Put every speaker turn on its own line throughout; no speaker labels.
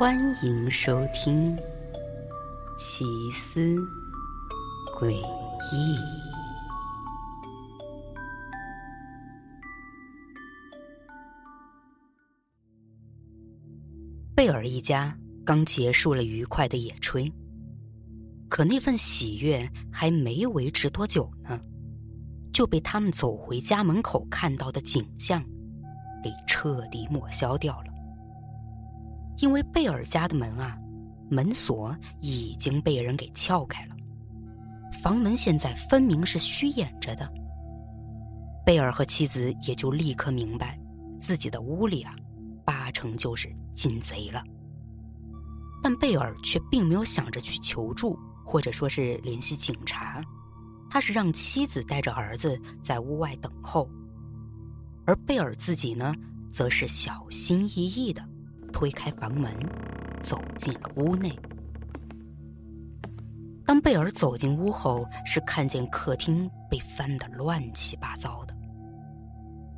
欢迎收听《奇思诡异》。贝尔一家刚结束了愉快的野炊，可那份喜悦还没维持多久呢，就被他们走回家门口看到的景象给彻底抹消掉了。因为贝尔家的门啊，门锁已经被人给撬开了，房门现在分明是虚掩着的。贝尔和妻子也就立刻明白，自己的屋里啊，八成就是进贼了。但贝尔却并没有想着去求助，或者说是联系警察，他是让妻子带着儿子在屋外等候，而贝尔自己呢，则是小心翼翼的。推开房门，走进了屋内。当贝尔走进屋后，是看见客厅被翻得乱七八糟的，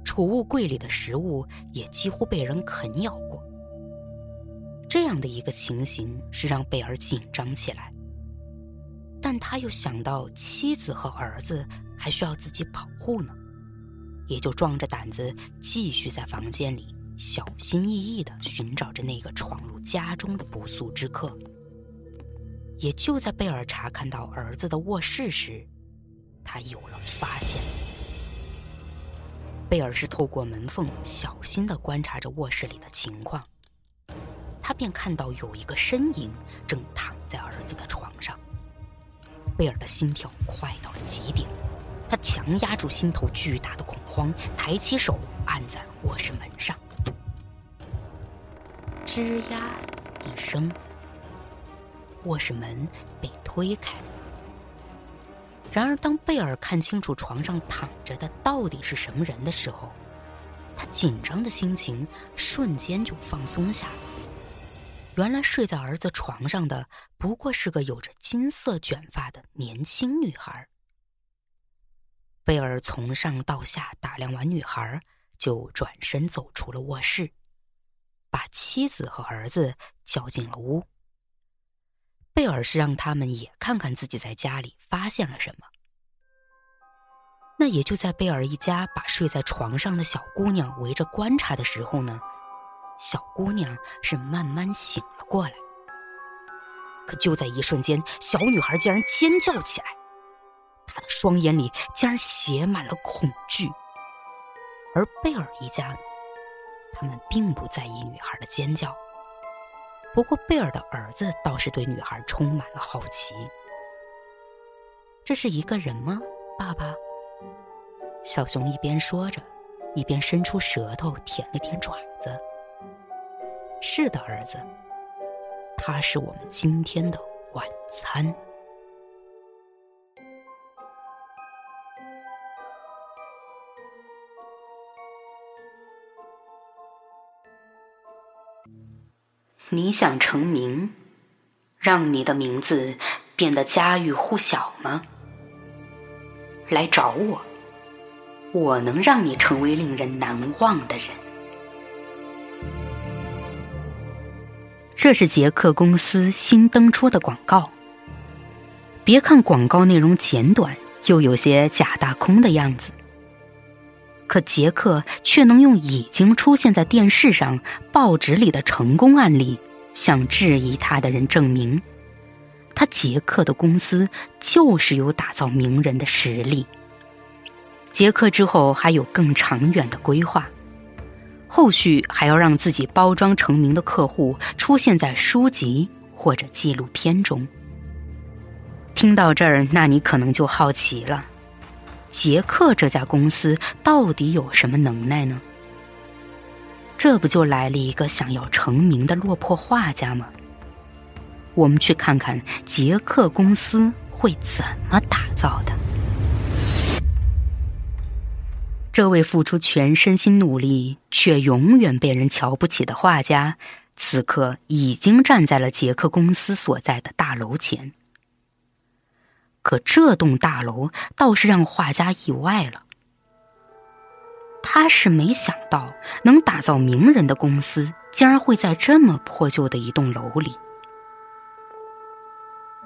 储物柜里的食物也几乎被人啃咬过。这样的一个情形是让贝尔紧张起来，但他又想到妻子和儿子还需要自己保护呢，也就壮着胆子继续在房间里。小心翼翼的寻找着那个闯入家中的不速之客。也就在贝尔查看到儿子的卧室时，他有了发现。贝尔是透过门缝小心的观察着卧室里的情况，他便看到有一个身影正躺在儿子的床上。贝尔的心跳快到了极点，他强压住心头巨大的恐慌，抬起手按在卧室门上。吱呀一声，卧室门被推开。然而，当贝尔看清楚床上躺着的到底是什么人的时候，他紧张的心情瞬间就放松下来。原来睡在儿子床上的不过是个有着金色卷发的年轻女孩。贝尔从上到下打量完女孩，就转身走出了卧室。把妻子和儿子叫进了屋。贝尔是让他们也看看自己在家里发现了什么。那也就在贝尔一家把睡在床上的小姑娘围着观察的时候呢，小姑娘是慢慢醒了过来。可就在一瞬间，小女孩竟然尖叫起来，她的双眼里竟然写满了恐惧。而贝尔一家呢？他们并不在意女孩的尖叫，不过贝尔的儿子倒是对女孩充满了好奇。这是一个人吗，爸爸？小熊一边说着，一边伸出舌头舔了舔爪子。是的，儿子，他是我们今天的晚餐。你想成名，让你的名字变得家喻户晓吗？来找我，我能让你成为令人难忘的人。这是杰克公司新登出的广告。别看广告内容简短，又有些假大空的样子。可杰克却能用已经出现在电视上、报纸里的成功案例，向质疑他的人证明，他杰克的公司就是有打造名人的实力。杰克之后还有更长远的规划，后续还要让自己包装成名的客户出现在书籍或者纪录片中。听到这儿，那你可能就好奇了。杰克这家公司到底有什么能耐呢？这不就来了一个想要成名的落魄画家吗？我们去看看杰克公司会怎么打造的。这位付出全身心努力却永远被人瞧不起的画家，此刻已经站在了杰克公司所在的大楼前。可这栋大楼倒是让画家意外了。他是没想到能打造名人的公司，竟然会在这么破旧的一栋楼里。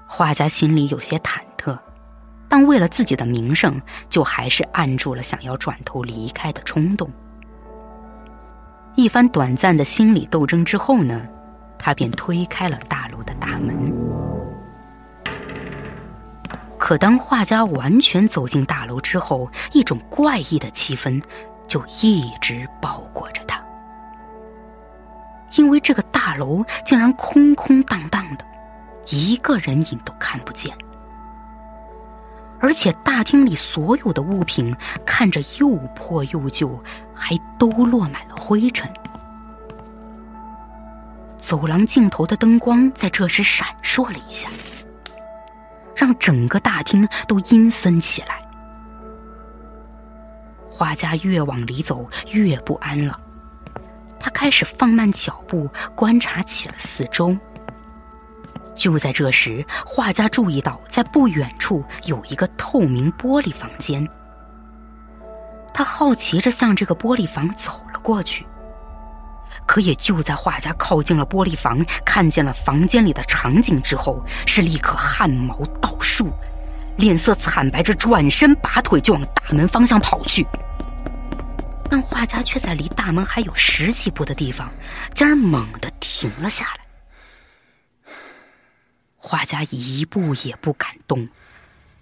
画家心里有些忐忑，但为了自己的名声，就还是按住了想要转头离开的冲动。一番短暂的心理斗争之后呢，他便推开了大楼的大门。可当画家完全走进大楼之后，一种怪异的气氛就一直包裹着他，因为这个大楼竟然空空荡荡的。一个人影都看不见，而且大厅里所有的物品看着又破又旧，还都落满了灰尘。走廊尽头的灯光在这时闪烁了一下，让整个大厅都阴森起来。画家越往里走越不安了，他开始放慢脚步，观察起了四周。就在这时，画家注意到，在不远处有一个透明玻璃房间。他好奇着向这个玻璃房走了过去。可也就在画家靠近了玻璃房，看见了房间里的场景之后，是立刻汗毛倒竖，脸色惨白着，转身拔腿就往大门方向跑去。但画家却在离大门还有十几步的地方，竟然猛地停了下来。画家一步也不敢动，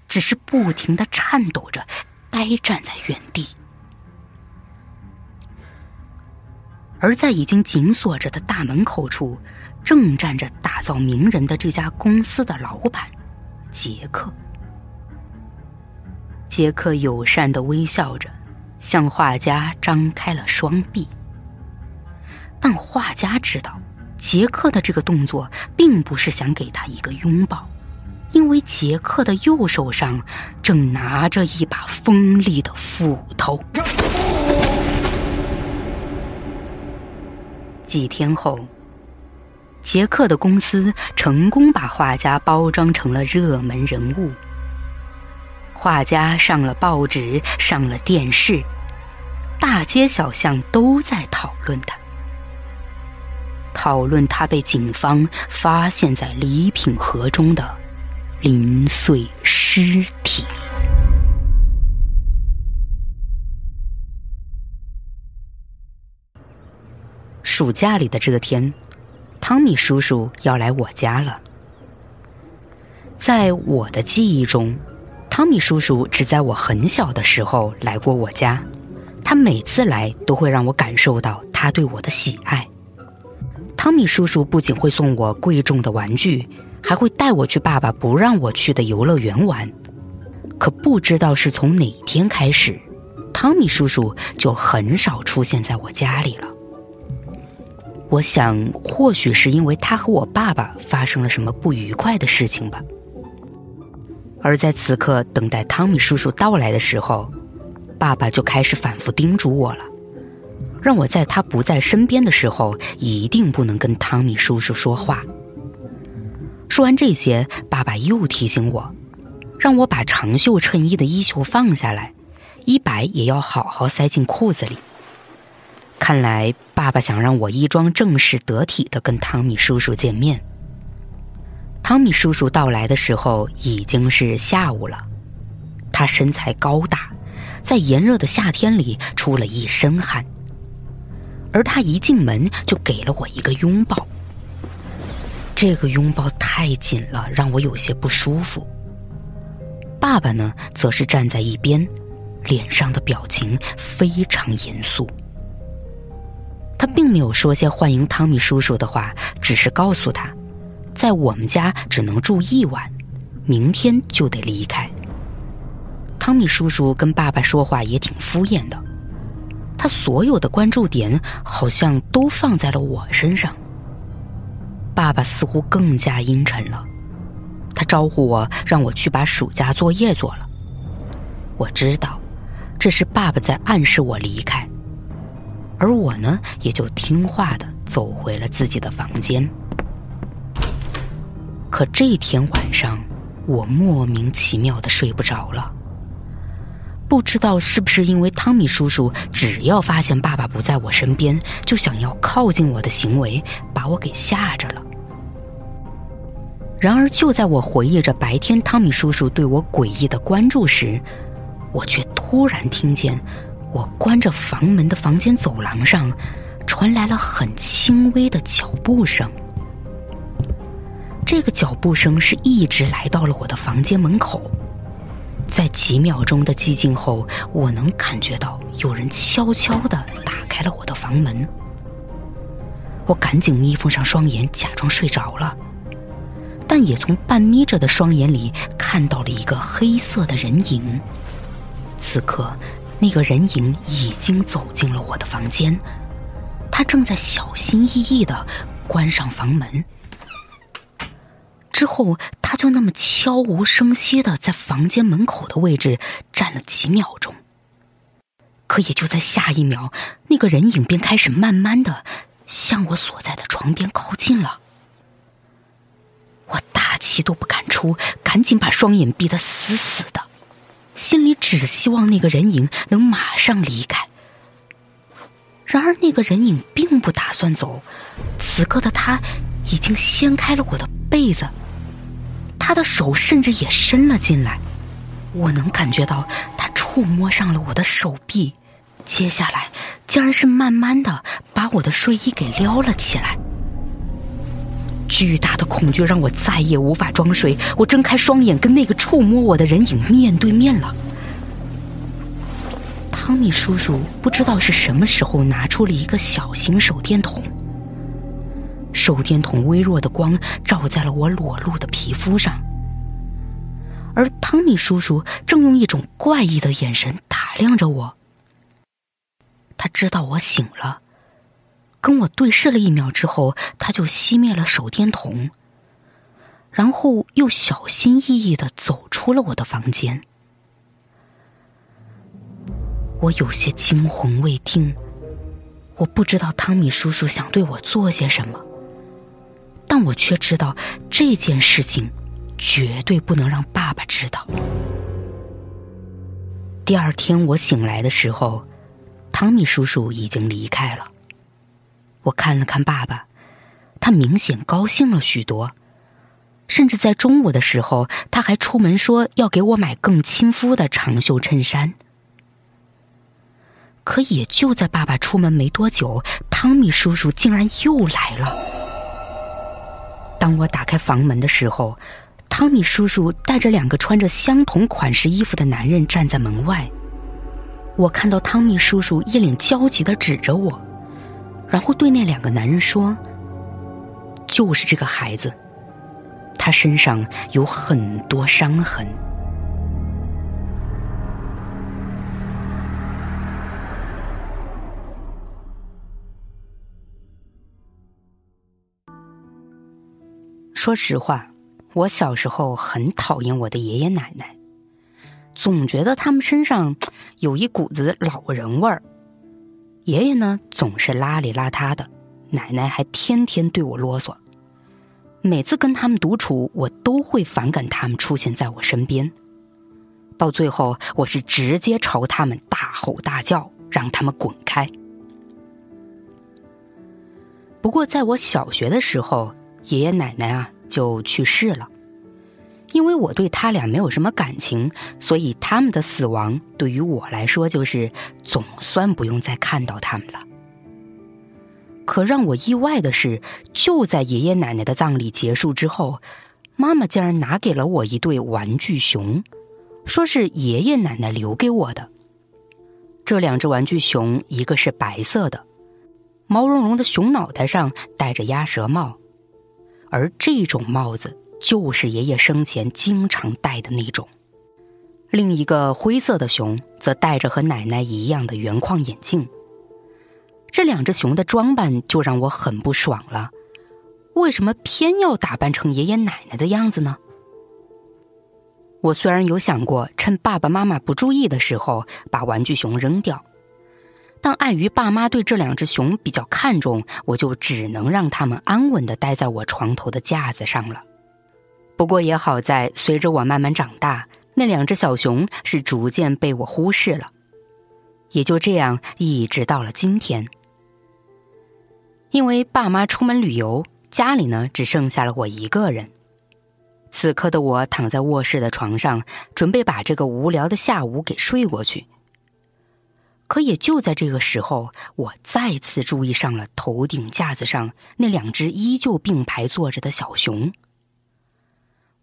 只是不停的颤抖着，呆站在原地。而在已经紧锁着的大门口处，正站着打造名人的这家公司的老板杰克。杰克友善的微笑着，向画家张开了双臂。但画家知道。杰克的这个动作并不是想给他一个拥抱，因为杰克的右手上正拿着一把锋利的斧头。几天后，杰克的公司成功把画家包装成了热门人物，画家上了报纸，上了电视，大街小巷都在讨论他。讨论他被警方发现在礼品盒中的零碎尸体。暑假里的这天，汤米叔叔要来我家了。在我的记忆中，汤米叔叔只在我很小的时候来过我家。他每次来都会让我感受到他对我的喜爱。汤米叔叔不仅会送我贵重的玩具，还会带我去爸爸不让我去的游乐园玩。可不知道是从哪天开始，汤米叔叔就很少出现在我家里了。我想，或许是因为他和我爸爸发生了什么不愉快的事情吧。而在此刻等待汤米叔叔到来的时候，爸爸就开始反复叮嘱我了。让我在他不在身边的时候，一定不能跟汤米叔叔说话。说完这些，爸爸又提醒我，让我把长袖衬衣的衣袖放下来，衣摆也要好好塞进裤子里。看来，爸爸想让我衣装正式得体的跟汤米叔叔见面。汤米叔叔到来的时候已经是下午了，他身材高大，在炎热的夏天里出了一身汗。而他一进门就给了我一个拥抱，这个拥抱太紧了，让我有些不舒服。爸爸呢，则是站在一边，脸上的表情非常严肃。他并没有说些欢迎汤米叔叔的话，只是告诉他，在我们家只能住一晚，明天就得离开。汤米叔叔跟爸爸说话也挺敷衍的。他所有的关注点好像都放在了我身上。爸爸似乎更加阴沉了，他招呼我让我去把暑假作业做了。我知道，这是爸爸在暗示我离开，而我呢，也就听话的走回了自己的房间。可这天晚上，我莫名其妙的睡不着了。不知道是不是因为汤米叔叔只要发现爸爸不在我身边，就想要靠近我的行为，把我给吓着了。然而，就在我回忆着白天汤米叔叔对我诡异的关注时，我却突然听见我关着房门的房间走廊上传来了很轻微的脚步声。这个脚步声是一直来到了我的房间门口。在几秒钟的寂静后，我能感觉到有人悄悄地打开了我的房门。我赶紧眯缝上双眼，假装睡着了，但也从半眯着的双眼里看到了一个黑色的人影。此刻，那个人影已经走进了我的房间，他正在小心翼翼的关上房门。之后，他就那么悄无声息的在房间门口的位置站了几秒钟。可也就在下一秒，那个人影便开始慢慢的向我所在的床边靠近了。我大气都不敢出，赶紧把双眼闭得死死的，心里只希望那个人影能马上离开。然而，那个人影并不打算走，此刻的他已经掀开了我的被子。他的手甚至也伸了进来，我能感觉到他触摸上了我的手臂，接下来竟然是慢慢的把我的睡衣给撩了起来。巨大的恐惧让我再也无法装睡，我睁开双眼，跟那个触摸我的人影面对面了。汤米叔叔不知道是什么时候拿出了一个小型手电筒。手电筒微弱的光照在了我裸露的皮肤上，而汤米叔叔正用一种怪异的眼神打量着我。他知道我醒了，跟我对视了一秒之后，他就熄灭了手电筒，然后又小心翼翼的走出了我的房间。我有些惊魂未定，我不知道汤米叔叔想对我做些什么。但我却知道这件事情绝对不能让爸爸知道。第二天我醒来的时候，汤米叔叔已经离开了。我看了看爸爸，他明显高兴了许多，甚至在中午的时候，他还出门说要给我买更亲肤的长袖衬衫。可也就在爸爸出门没多久，汤米叔叔竟然又来了。当我打开房门的时候，汤米叔叔带着两个穿着相同款式衣服的男人站在门外。我看到汤米叔叔一脸焦急的指着我，然后对那两个男人说：“就是这个孩子，他身上有很多伤痕。”说实话，我小时候很讨厌我的爷爷奶奶，总觉得他们身上有一股子老人味儿。爷爷呢总是邋里邋遢的，奶奶还天天对我啰嗦。每次跟他们独处，我都会反感他们出现在我身边。到最后，我是直接朝他们大吼大叫，让他们滚开。不过，在我小学的时候，爷爷奶奶啊。就去世了，因为我对他俩没有什么感情，所以他们的死亡对于我来说就是总算不用再看到他们了。可让我意外的是，就在爷爷奶奶的葬礼结束之后，妈妈竟然拿给了我一对玩具熊，说是爷爷奶奶留给我的。这两只玩具熊，一个是白色的，毛茸茸的熊脑袋上戴着鸭舌帽。而这种帽子就是爷爷生前经常戴的那种。另一个灰色的熊则戴着和奶奶一样的圆框眼镜。这两只熊的装扮就让我很不爽了，为什么偏要打扮成爷爷奶奶的样子呢？我虽然有想过趁爸爸妈妈不注意的时候把玩具熊扔掉。但碍于爸妈对这两只熊比较看重，我就只能让它们安稳的待在我床头的架子上了。不过也好在，随着我慢慢长大，那两只小熊是逐渐被我忽视了。也就这样，一直到了今天。因为爸妈出门旅游，家里呢只剩下了我一个人。此刻的我躺在卧室的床上，准备把这个无聊的下午给睡过去。可也就在这个时候，我再次注意上了头顶架子上那两只依旧并排坐着的小熊。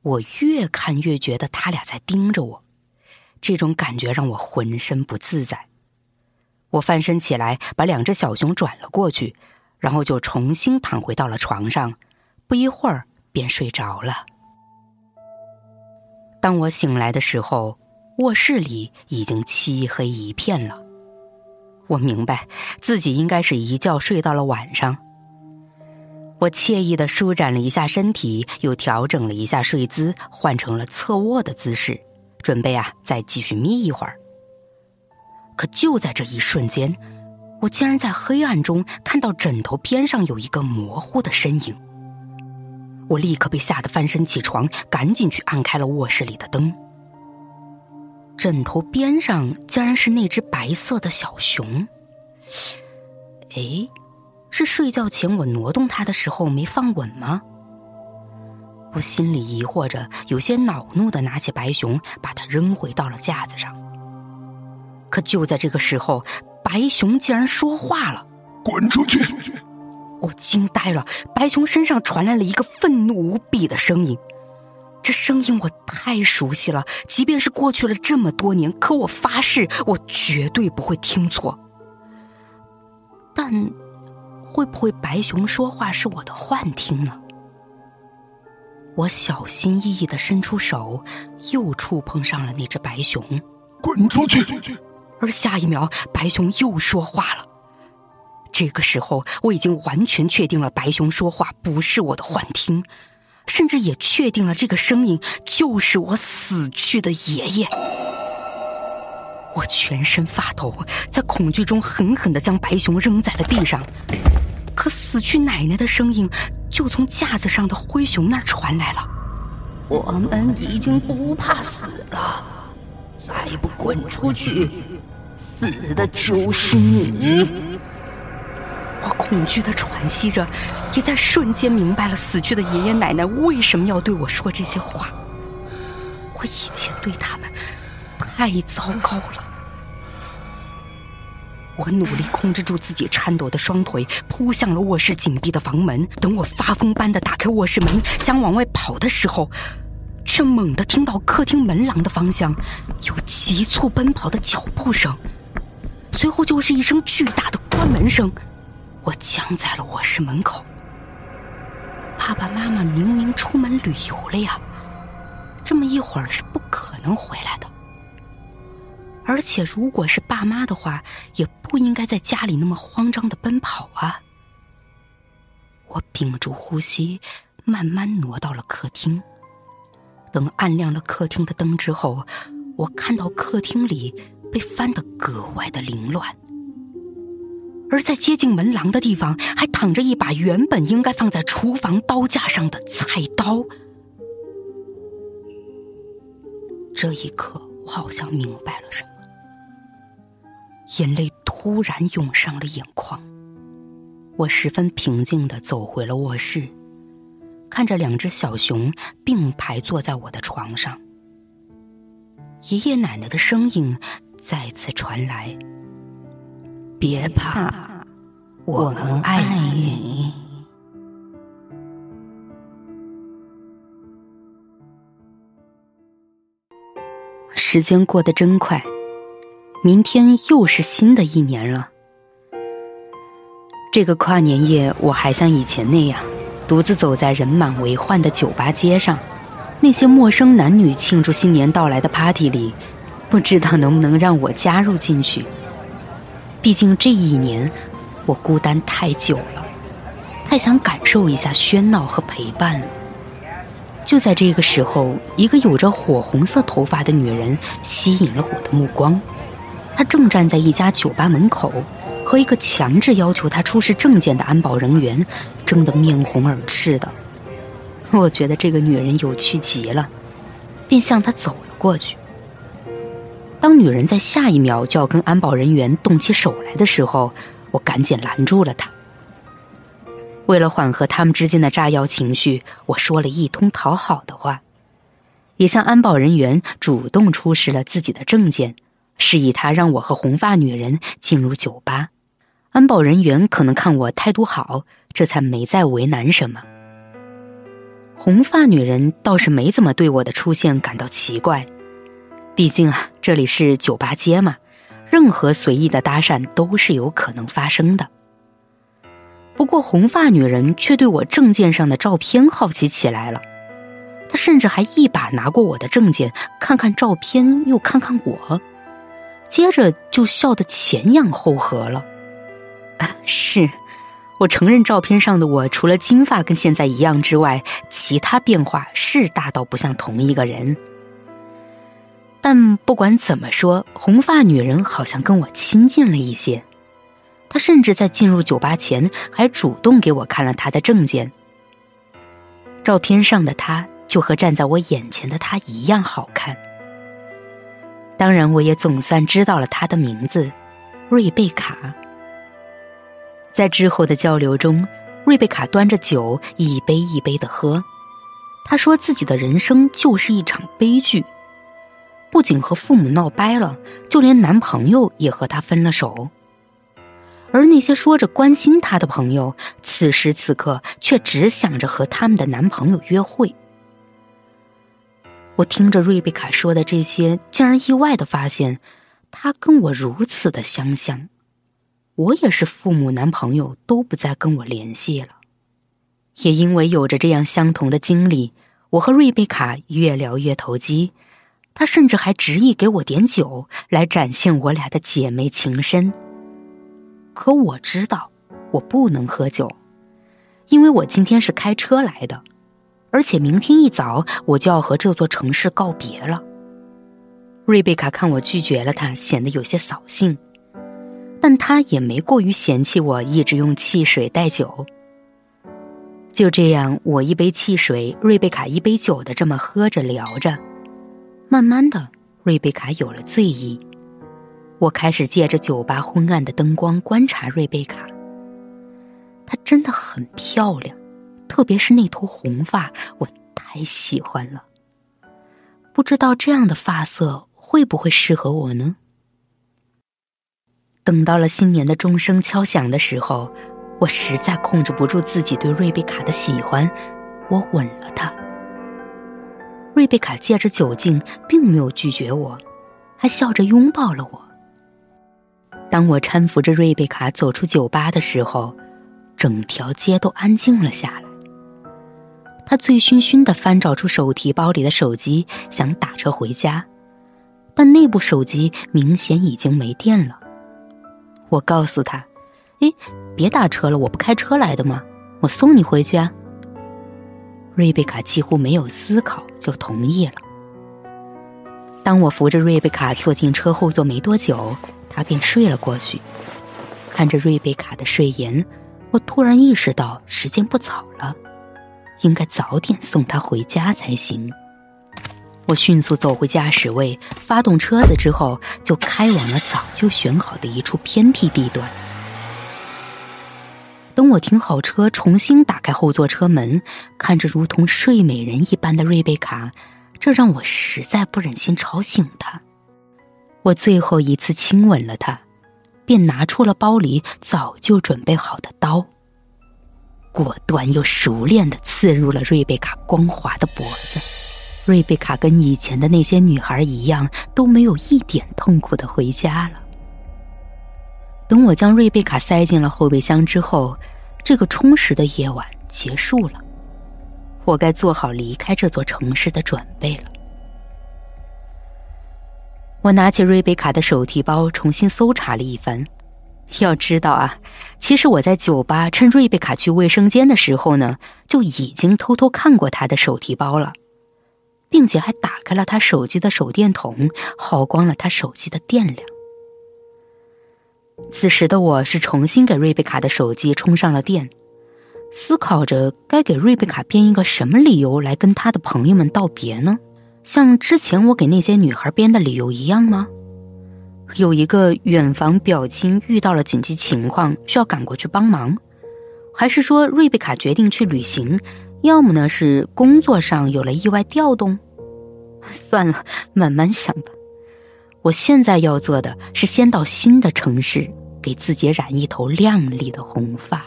我越看越觉得他俩在盯着我，这种感觉让我浑身不自在。我翻身起来，把两只小熊转了过去，然后就重新躺回到了床上，不一会儿便睡着了。当我醒来的时候，卧室里已经漆黑一片了。我明白自己应该是一觉睡到了晚上。我惬意的舒展了一下身体，又调整了一下睡姿，换成了侧卧的姿势，准备啊再继续眯一会儿。可就在这一瞬间，我竟然在黑暗中看到枕头边上有一个模糊的身影。我立刻被吓得翻身起床，赶紧去按开了卧室里的灯。枕头边上竟然是那只白色的小熊。哎，是睡觉前我挪动它的时候没放稳吗？我心里疑惑着，有些恼怒的拿起白熊，把它扔回到了架子上。可就在这个时候，白熊竟然说话了：“
滚出去！”
我惊呆了，白熊身上传来了一个愤怒无比的声音，这声音我太熟悉了，即便是过去了这么多年，可我发誓，我绝对不会听错。但会不会白熊说话是我的幻听呢？我小心翼翼的伸出手，又触碰上了那只白熊，
滚出去！
而下一秒，白熊又说话了。这个时候，我已经完全确定了白熊说话不是我的幻听，甚至也确定了这个声音就是我死去的爷爷。我全身发抖，在恐惧中狠狠的将白熊扔在了地上。可死去奶奶的声音就从架子上的灰熊那儿传来了：“
我们已经不怕死了，再不滚出去，死的就是你。”
我恐惧的喘息着，也在瞬间明白了死去的爷爷奶奶为什么要对我说这些话。我以前对他们太糟糕了。我努力控制住自己颤抖的双腿，扑向了卧室紧闭的房门。等我发疯般的打开卧室门，想往外跑的时候，却猛地听到客厅门廊的方向有急促奔跑的脚步声，随后就是一声巨大的关门声。我僵在了卧室门口。爸爸妈妈明明出门旅游了呀，这么一会儿是不可能回来的。而且，如果是爸妈的话，也不应该在家里那么慌张的奔跑啊。我屏住呼吸，慢慢挪到了客厅。等按亮了客厅的灯之后，我看到客厅里被翻得格外的凌乱。而在接近门廊的地方，还躺着一把原本应该放在厨房刀架上的菜刀。这一刻，我好像明白了什么，眼泪突然涌上了眼眶。我十分平静的走回了卧室，看着两只小熊并排坐在我的床上，爷爷奶奶的声音再次传来。
别怕，我们爱你。
时间过得真快，明天又是新的一年了。这个跨年夜，我还像以前那样，独自走在人满为患的酒吧街上，那些陌生男女庆祝新年到来的 party 里，不知道能不能让我加入进去。毕竟这一年，我孤单太久了，太想感受一下喧闹和陪伴了。就在这个时候，一个有着火红色头发的女人吸引了我的目光。他正站在一家酒吧门口，和一个强制要求他出示证件的安保人员争得面红耳赤的。我觉得这个女人有趣极了，便向她走了过去。当女人在下一秒就要跟安保人员动起手来的时候，我赶紧拦住了她。为了缓和他们之间的炸药情绪，我说了一通讨好的话，也向安保人员主动出示了自己的证件，示意他让我和红发女人进入酒吧。安保人员可能看我态度好，这才没再为难什么。红发女人倒是没怎么对我的出现感到奇怪，毕竟啊，这里是酒吧街嘛，任何随意的搭讪都是有可能发生的。不过红发女人却对我证件上的照片好奇起来了，她甚至还一把拿过我的证件，看看照片，又看看我，接着就笑得前仰后合了。啊是，我承认照片上的我除了金发跟现在一样之外，其他变化是大到不像同一个人。但不管怎么说，红发女人好像跟我亲近了一些。她甚至在进入酒吧前还主动给我看了她的证件。照片上的她就和站在我眼前的她一样好看。当然，我也总算知道了她的名字——瑞贝卡。在之后的交流中，瑞贝卡端着酒一杯一杯的喝。她说自己的人生就是一场悲剧，不仅和父母闹掰了，就连男朋友也和她分了手。而那些说着关心她的朋友，此时此刻却只想着和他们的男朋友约会。我听着瑞贝卡说的这些，竟然意外的发现，她跟我如此的相像。我也是，父母、男朋友都不再跟我联系了。也因为有着这样相同的经历，我和瑞贝卡越聊越投机。她甚至还执意给我点酒，来展现我俩的姐妹情深。可我知道，我不能喝酒，因为我今天是开车来的，而且明天一早我就要和这座城市告别了。瑞贝卡看我拒绝了她，显得有些扫兴。但他也没过于嫌弃我一直用汽水代酒。就这样，我一杯汽水，瑞贝卡一杯酒的这么喝着聊着，慢慢的，瑞贝卡有了醉意。我开始借着酒吧昏暗的灯光观察瑞贝卡。她真的很漂亮，特别是那头红发，我太喜欢了。不知道这样的发色会不会适合我呢？等到了新年的钟声敲响的时候，我实在控制不住自己对瑞贝卡的喜欢，我吻了她。瑞贝卡借着酒劲，并没有拒绝我，还笑着拥抱了我。当我搀扶着瑞贝卡走出酒吧的时候，整条街都安静了下来。他醉醺醺的翻找出手提包里的手机，想打车回家，但那部手机明显已经没电了。我告诉他：“哎，别打车了，我不开车来的吗？我送你回去啊。”瑞贝卡几乎没有思考就同意了。当我扶着瑞贝卡坐进车后座没多久，他便睡了过去。看着瑞贝卡的睡颜，我突然意识到时间不早了，应该早点送她回家才行。我迅速走回驾驶位，发动车子之后，就开往了早就选好的一处偏僻地段。等我停好车，重新打开后座车门，看着如同睡美人一般的瑞贝卡，这让我实在不忍心吵醒她。我最后一次亲吻了她，便拿出了包里早就准备好的刀，果断又熟练的刺入了瑞贝卡光滑的脖子。瑞贝卡跟以前的那些女孩一样，都没有一点痛苦的回家了。等我将瑞贝卡塞进了后备箱之后，这个充实的夜晚结束了，我该做好离开这座城市的准备了。我拿起瑞贝卡的手提包，重新搜查了一番。要知道啊，其实我在酒吧趁瑞贝卡去卫生间的时候呢，就已经偷偷看过她的手提包了。并且还打开了他手机的手电筒，耗光了他手机的电量。此时的我是重新给瑞贝卡的手机充上了电，思考着该给瑞贝卡编一个什么理由来跟他的朋友们道别呢？像之前我给那些女孩编的理由一样吗？有一个远房表亲遇到了紧急情况，需要赶过去帮忙，还是说瑞贝卡决定去旅行？要么呢是工作上有了意外调动？算了，慢慢想吧。我现在要做的是先到新的城市，给自己染一头亮丽的红发。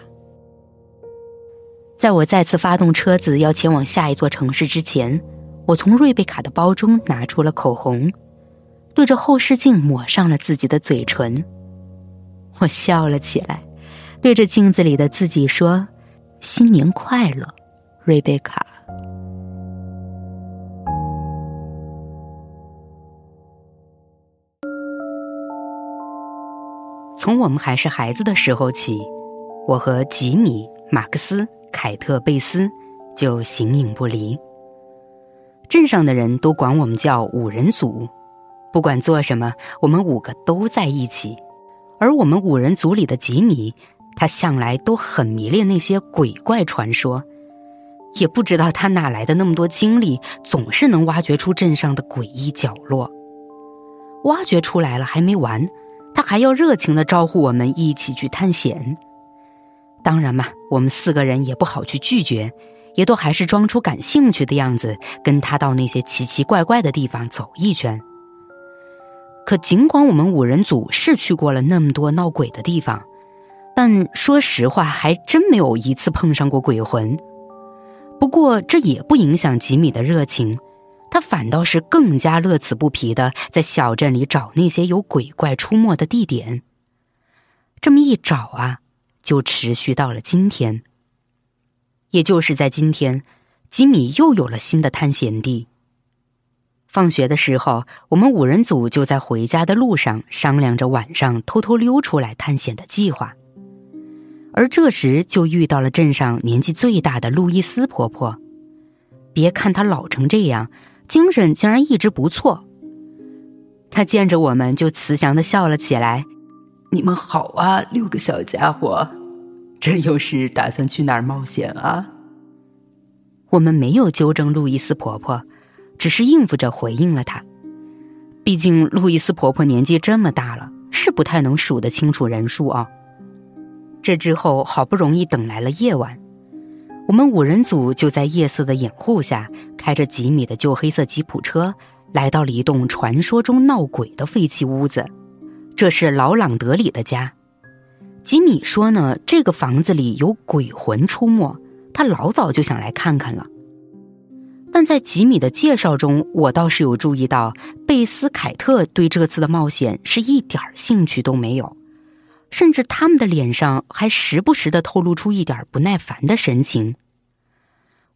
在我再次发动车子要前往下一座城市之前，我从瑞贝卡的包中拿出了口红。对着后视镜抹上了自己的嘴唇，我笑了起来，对着镜子里的自己说：“新年快乐，瑞贝卡。”从我们还是孩子的时候起，我和吉米、马克思、凯特、贝斯就形影不离。镇上的人都管我们叫五人组。不管做什么，我们五个都在一起。而我们五人组里的吉米，他向来都很迷恋那些鬼怪传说，也不知道他哪来的那么多精力，总是能挖掘出镇上的诡异角落。挖掘出来了还没完，他还要热情的招呼我们一起去探险。当然嘛，我们四个人也不好去拒绝，也都还是装出感兴趣的样子，跟他到那些奇奇怪怪的地方走一圈。可尽管我们五人组是去过了那么多闹鬼的地方，但说实话，还真没有一次碰上过鬼魂。不过这也不影响吉米的热情，他反倒是更加乐此不疲的在小镇里找那些有鬼怪出没的地点。这么一找啊，就持续到了今天。也就是在今天，吉米又有了新的探险地。放学的时候，我们五人组就在回家的路上商量着晚上偷偷溜出来探险的计划。而这时就遇到了镇上年纪最大的路易斯婆婆。别看她老成这样，精神竟然一直不错。她见着我们就慈祥的笑了起来：“
你们好啊，六个小家伙，这又是打算去哪儿冒险啊？”
我们没有纠正路易斯婆婆。只是应付着回应了她。毕竟路易斯婆婆年纪这么大了，是不太能数得清楚人数啊。这之后好不容易等来了夜晚，我们五人组就在夜色的掩护下，开着吉米的旧黑色吉普车，来到了一栋传说中闹鬼的废弃屋子。这是老朗德里的家。吉米说呢，这个房子里有鬼魂出没，他老早就想来看看了。但在吉米的介绍中，我倒是有注意到，贝斯凯特对这次的冒险是一点兴趣都没有，甚至他们的脸上还时不时的透露出一点不耐烦的神情。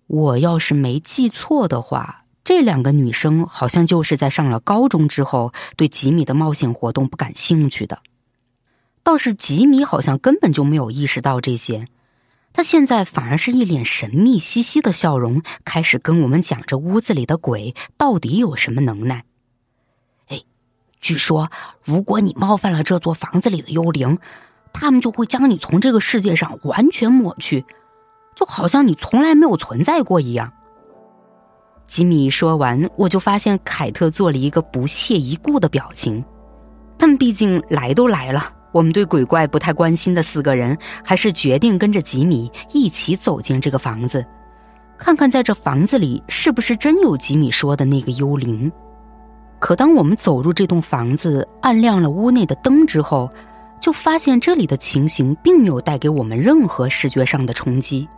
我要是没记错的话，这两个女生好像就是在上了高中之后，对吉米的冒险活动不感兴趣的。倒是吉米好像根本就没有意识到这些。他现在反而是一脸神秘兮兮的笑容，开始跟我们讲这屋子里的鬼到底有什么能耐。
哎，据说如果你冒犯了这座房子里的幽灵，他们就会将你从这个世界上完全抹去，就好像你从来没有存在过一样。
吉米说完，我就发现凯特做了一个不屑一顾的表情。但毕竟来都来了。我们对鬼怪不太关心的四个人，还是决定跟着吉米一起走进这个房子，看看在这房子里是不是真有吉米说的那个幽灵。可当我们走入这栋房子，按亮了屋内的灯之后，就发现这里的情形并没有带给我们任何视觉上的冲击。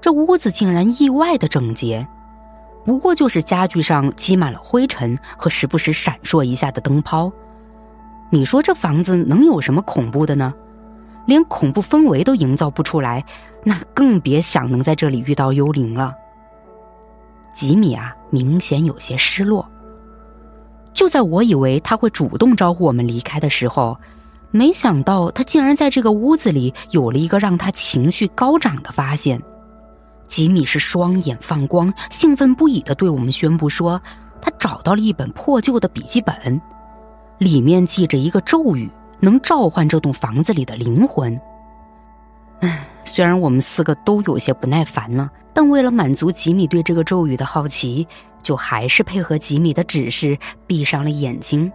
这屋子竟然意外的整洁，不过就是家具上积满了灰尘和时不时闪烁一下的灯泡。你说这房子能有什么恐怖的呢？连恐怖氛围都营造不出来，那更别想能在这里遇到幽灵了。吉米啊，明显有些失落。就在我以为他会主动招呼我们离开的时候，没想到他竟然在这个屋子里有了一个让他情绪高涨的发现。吉米是双眼放光，兴奋不已的对我们宣布说，他找到了一本破旧的笔记本。里面记着一个咒语，能召唤这栋房子里的灵魂。唉，虽然我们四个都有些不耐烦了，但为了满足吉米对这个咒语的好奇，就还是配合吉米的指示，闭上了眼睛。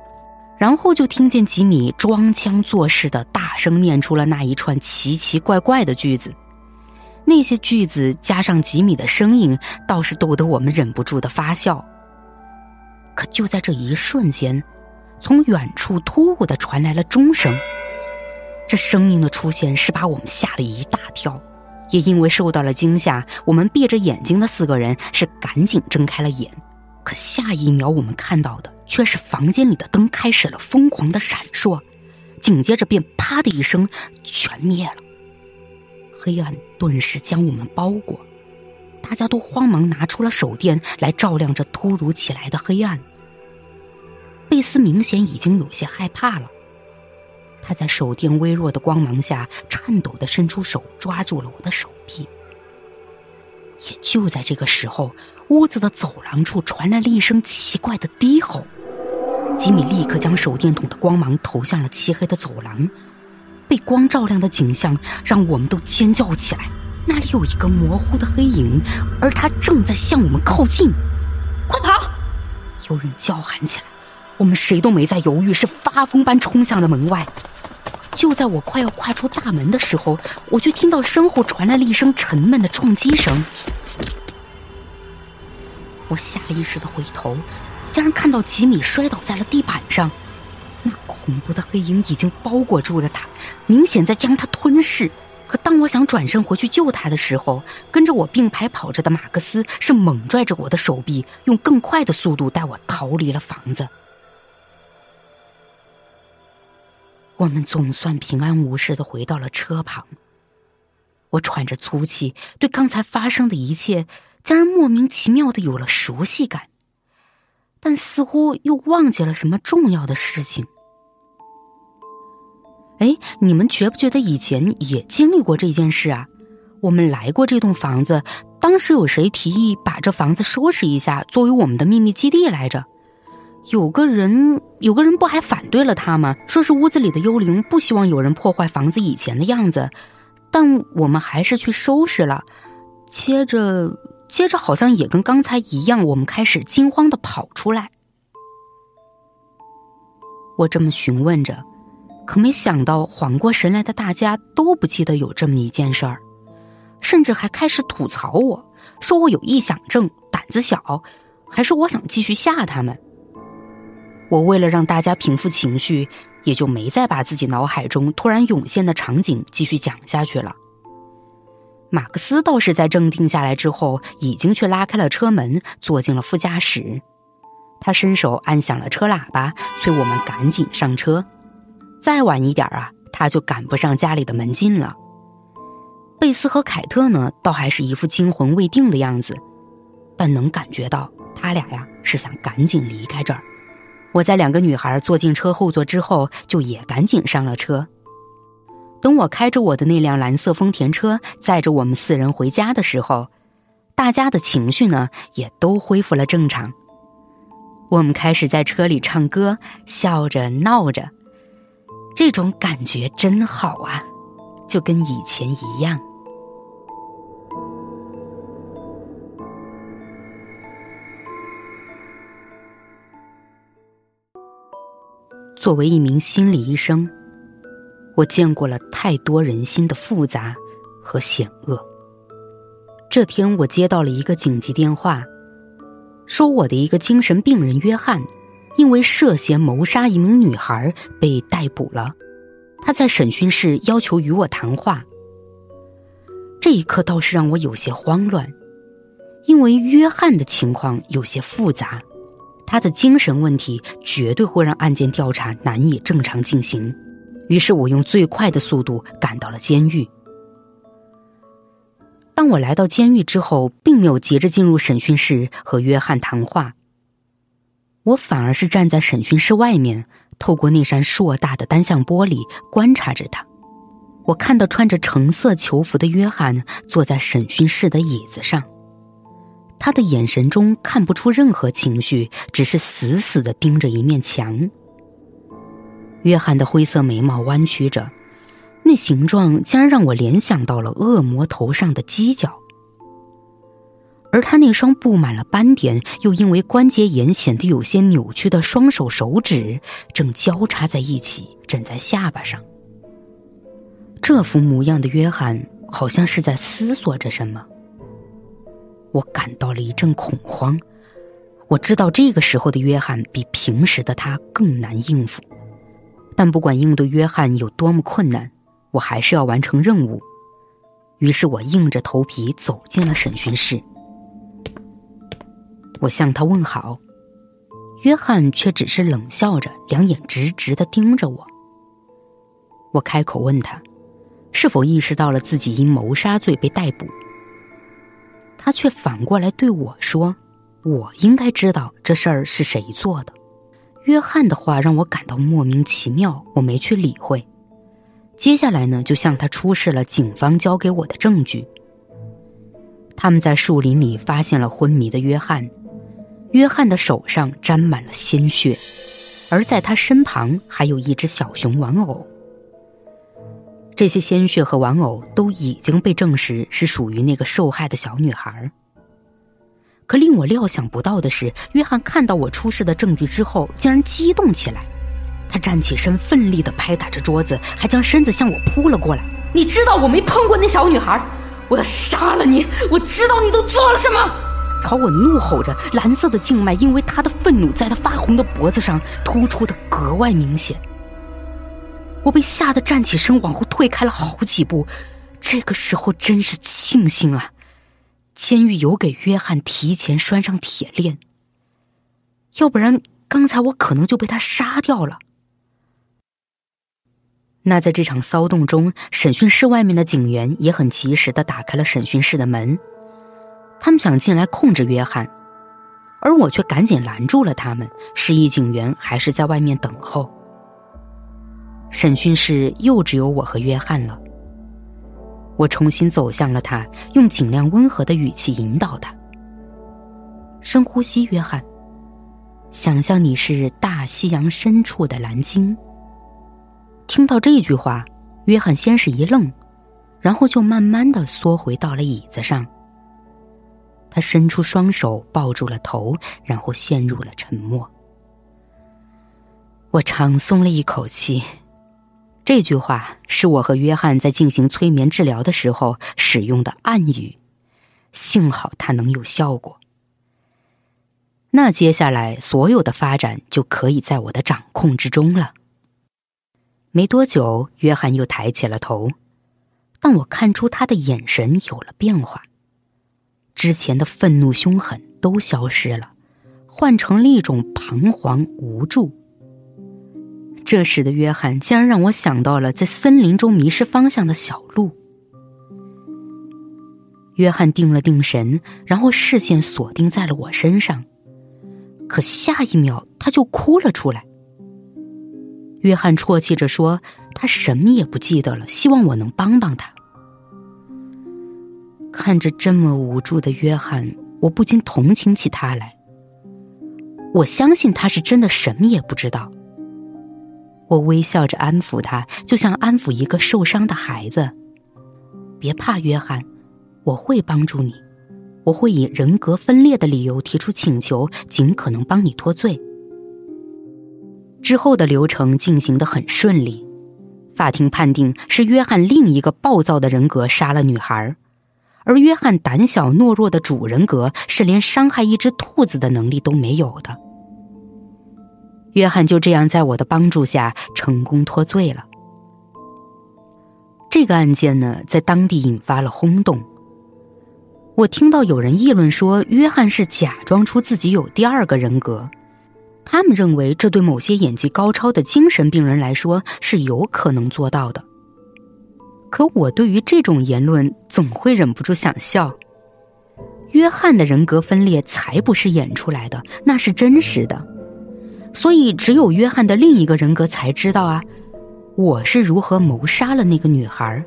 然后就听见吉米装腔作势的大声念出了那一串奇奇怪怪的句子。那些句子加上吉米的声音，倒是逗得我们忍不住的发笑。可就在这一瞬间，从远处突兀的传来了钟声。这声音的出现是把我们吓了一大跳，也因为受到了惊吓，我们闭着眼睛的四个人是赶紧睁开了眼。可下一秒，我们看到的却是房间里的灯开始了疯狂的闪烁，紧接着便啪的一声全灭了。黑暗顿时将我们包裹，大家都慌忙拿出了手电来照亮这突如其来的黑暗。贝斯明显已经有些害怕了，他在手电微弱的光芒下颤抖的伸出手抓住了我的手臂。也就在这个时候，屋子的走廊处传来了一声奇怪的低吼。吉米立刻将手电筒的光芒投向了漆黑的走廊，被光照亮的景象让我们都尖叫起来。那里有一个模糊的黑影，而他正在向我们靠近。快跑！有人叫喊起来。我们谁都没再犹豫，是发疯般冲向了门外。就在我快要跨出大门的时候，我却听到身后传来了一声沉闷的撞击声。我下意识的回头，竟然看到吉米摔倒在了地板上，那恐怖的黑影已经包裹住了他，明显在将他吞噬。可当我想转身回去救他的时候，跟着我并排跑着的马克思是猛拽着我的手臂，用更快的速度带我逃离了房子。我们总算平安无事的回到了车旁。我喘着粗气，对刚才发生的一切，竟然莫名其妙的有了熟悉感，但似乎又忘记了什么重要的事情。哎，你们觉不觉得以前也经历过这件事啊？我们来过这栋房子，当时有谁提议把这房子收拾一下，作为我们的秘密基地来着？有个人，有个人不还反对了他吗？说是屋子里的幽灵不希望有人破坏房子以前的样子，但我们还是去收拾了。接着，接着好像也跟刚才一样，我们开始惊慌的跑出来。我这么询问着，可没想到缓过神来的大家都不记得有这么一件事儿，甚至还开始吐槽我说我有臆想症，胆子小，还是我想继续吓他们。我为了让大家平复情绪，也就没再把自己脑海中突然涌现的场景继续讲下去了。马克思倒是在镇定下来之后，已经去拉开了车门，坐进了副驾驶。他伸手按响了车喇叭，催我们赶紧上车。再晚一点啊，他就赶不上家里的门禁了。贝斯和凯特呢，倒还是一副惊魂未定的样子，但能感觉到他俩呀是想赶紧离开这儿。我在两个女孩坐进车后座之后，就也赶紧上了车。等我开着我的那辆蓝色丰田车载着我们四人回家的时候，大家的情绪呢也都恢复了正常。我们开始在车里唱歌，笑着闹着，这种感觉真好啊，就跟以前一样。作为一名心理医生，我见过了太多人心的复杂和险恶。这天，我接到了一个紧急电话，说我的一个精神病人约翰，因为涉嫌谋杀一名女孩被逮捕了。他在审讯室要求与我谈话。这一刻倒是让我有些慌乱，因为约翰的情况有些复杂。他的精神问题绝对会让案件调查难以正常进行，于是我用最快的速度赶到了监狱。当我来到监狱之后，并没有急着进入审讯室和约翰谈话，我反而是站在审讯室外面，透过那扇硕大的单向玻璃观察着他。我看到穿着橙色囚服的约翰坐在审讯室的椅子上。他的眼神中看不出任何情绪，只是死死的盯着一面墙。约翰的灰色眉毛弯曲着，那形状竟然让我联想到了恶魔头上的犄角。而他那双布满了斑点，又因为关节炎显得有些扭曲的双手手指，正交叉在一起枕在下巴上。这副模样的约翰，好像是在思索着什么。我感到了一阵恐慌。我知道这个时候的约翰比平时的他更难应付，但不管应对约翰有多么困难，我还是要完成任务。于是我硬着头皮走进了审讯室。我向他问好，约翰却只是冷笑着，两眼直直的盯着我。我开口问他，是否意识到了自己因谋杀罪被逮捕。他却反过来对我说。我应该知道这事儿是谁做的。约翰的话让我感到莫名其妙，我没去理会。接下来呢，就向他出示了警方交给我的证据。他们在树林里发现了昏迷的约翰，约翰的手上沾满了鲜血，而在他身旁还有一只小熊玩偶。这些鲜血和玩偶都已经被证实是属于那个受害的小女孩。可令我料想不到的是，约翰看到我出示的证据之后，竟然激动起来。他站起身，奋力地拍打着桌子，还将身子向我扑了过来。你知道我没碰过那小女孩，我要杀了你！我知道你都做了什么！朝我怒吼着，蓝色的静脉因为他的愤怒，在他发红的脖子上突出的格外明显。我被吓得站起身，往后退开了好几步。这个时候真是庆幸啊！监狱有给约翰提前拴上铁链，要不然刚才我可能就被他杀掉了。那在这场骚动中，审讯室外面的警员也很及时的打开了审讯室的门，他们想进来控制约翰，而我却赶紧拦住了他们，示意警员还是在外面等候。审讯室又只有我和约翰了。我重新走向了他，用尽量温和的语气引导他：“深呼吸，约翰。想象你是大西洋深处的蓝鲸。”听到这句话，约翰先是一愣，然后就慢慢的缩回到了椅子上。他伸出双手抱住了头，然后陷入了沉默。我长松了一口气。这句话是我和约翰在进行催眠治疗的时候使用的暗语，幸好它能有效果。那接下来所有的发展就可以在我的掌控之中了。没多久，约翰又抬起了头，但我看出他的眼神有了变化，之前的愤怒、凶狠都消失了，换成了一种彷徨、无助。这时的约翰竟然让我想到了在森林中迷失方向的小鹿。约翰定了定神，然后视线锁定在了我身上，可下一秒他就哭了出来。约翰啜泣着说：“他什么也不记得了，希望我能帮帮他。”看着这么无助的约翰，我不禁同情起他来。我相信他是真的什么也不知道。我微笑着安抚他，就像安抚一个受伤的孩子。别怕，约翰，我会帮助你。我会以人格分裂的理由提出请求，尽可能帮你脱罪。之后的流程进行的很顺利。法庭判定是约翰另一个暴躁的人格杀了女孩，而约翰胆小懦弱的主人格是连伤害一只兔子的能力都没有的。约翰就这样在我的帮助下成功脱罪了。这个案件呢，在当地引发了轰动。我听到有人议论说，约翰是假装出自己有第二个人格。他们认为，这对某些演技高超的精神病人来说是有可能做到的。可我对于这种言论总会忍不住想笑。约翰的人格分裂才不是演出来的，那是真实的。所以，只有约翰的另一个人格才知道啊，我是如何谋杀了那个女孩，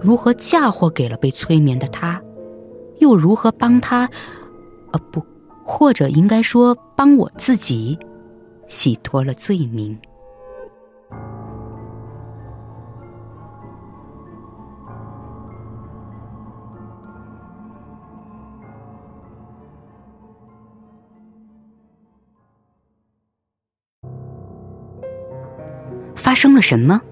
如何嫁祸给了被催眠的他，又如何帮他，呃，不，或者应该说帮我自己，洗脱了罪名。生了什么？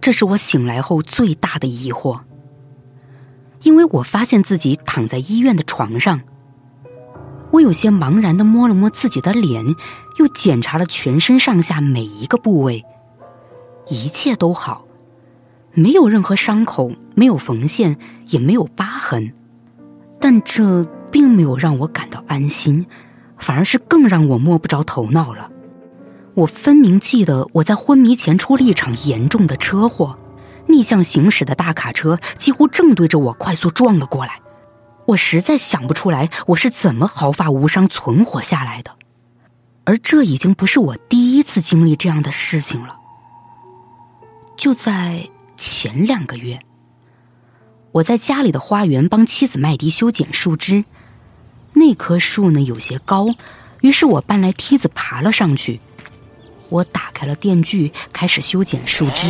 这是我醒来后最大的疑惑。因为我发现自己躺在医院的床上，我有些茫然的摸了摸自己的脸，又检查了全身上下每一个部位，一切都好，没有任何伤口，没有缝线，也没有疤痕。但这并没有让我感到安心，反而是更让我摸不着头脑了。我分明记得我在昏迷前出了一场严重的车祸。逆向行驶的大卡车几乎正对着我快速撞了过来，我实在想不出来我是怎么毫发无伤存活下来的，而这已经不是我第一次经历这样的事情了。就在前两个月，我在家里的花园帮妻子麦迪修剪树枝，那棵树呢有些高，于是我搬来梯子爬了上去，我打开了电锯，开始修剪树枝。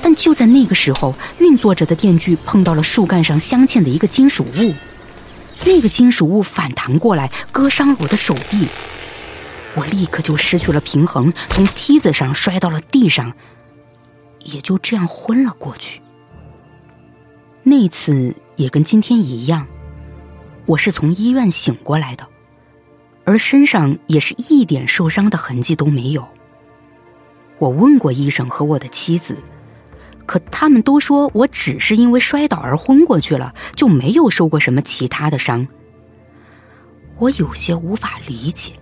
但就在那个时候，运作着的电锯碰到了树干上镶嵌的一个金属物，那个金属物反弹过来，割伤了我的手臂。我立刻就失去了平衡，从梯子上摔到了地上，也就这样昏了过去。那次也跟今天一样，我是从医院醒过来的，而身上也是一点受伤的痕迹都没有。我问过医生和我的妻子。可他们都说我只是因为摔倒而昏过去了，就没有受过什么其他的伤。我有些无法理解。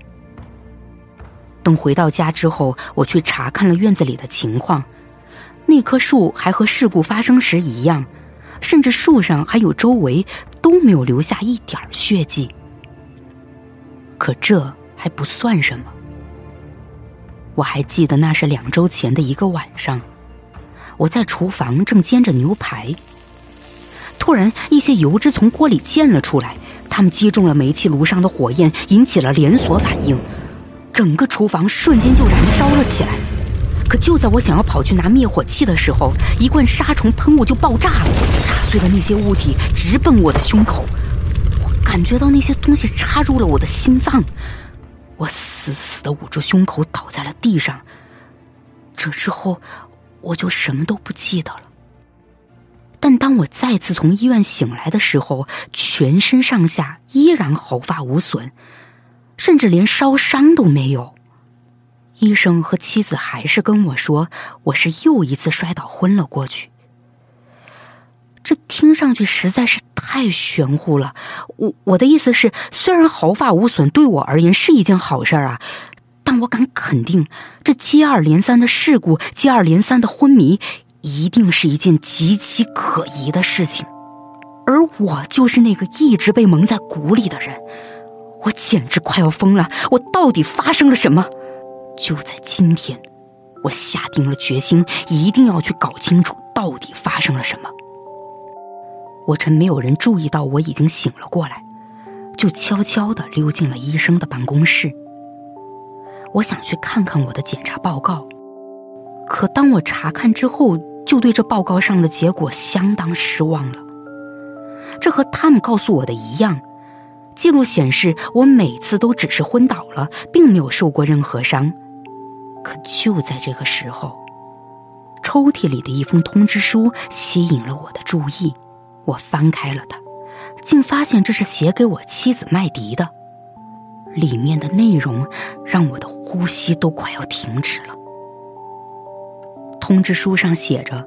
等回到家之后，我去查看了院子里的情况，那棵树还和事故发生时一样，甚至树上还有周围都没有留下一点血迹。可这还不算什么。我还记得那是两周前的一个晚上。我在厨房正煎着牛排，突然一些油脂从锅里溅了出来，它们击中了煤气炉上的火焰，引起了连锁反应，整个厨房瞬间就燃烧了起来。可就在我想要跑去拿灭火器的时候，一罐杀虫喷雾就爆炸了，炸碎的那些物体直奔我的胸口，感觉到那些东西插入了我的心脏，我死死的捂住胸口，倒在了地上。这之后。我就什么都不记得了。但当我再次从医院醒来的时候，全身上下依然毫发无损，甚至连烧伤都没有。医生和妻子还是跟我说，我是又一次摔倒昏了过去。这听上去实在是太玄乎了。我我的意思是，虽然毫发无损对我而言是一件好事儿啊。但我敢肯定，这接二连三的事故、接二连三的昏迷，一定是一件极其可疑的事情。而我就是那个一直被蒙在鼓里的人，我简直快要疯了！我到底发生了什么？就在今天，我下定了决心，一定要去搞清楚到底发生了什么。我趁没有人注意到我已经醒了过来，就悄悄地溜进了医生的办公室。我想去看看我的检查报告，可当我查看之后，就对这报告上的结果相当失望了。这和他们告诉我的一样，记录显示我每次都只是昏倒了，并没有受过任何伤。可就在这个时候，抽屉里的一封通知书吸引了我的注意。我翻开了它，竟发现这是写给我妻子麦迪的。里面的内容让我的呼吸都快要停止了。通知书上写着：“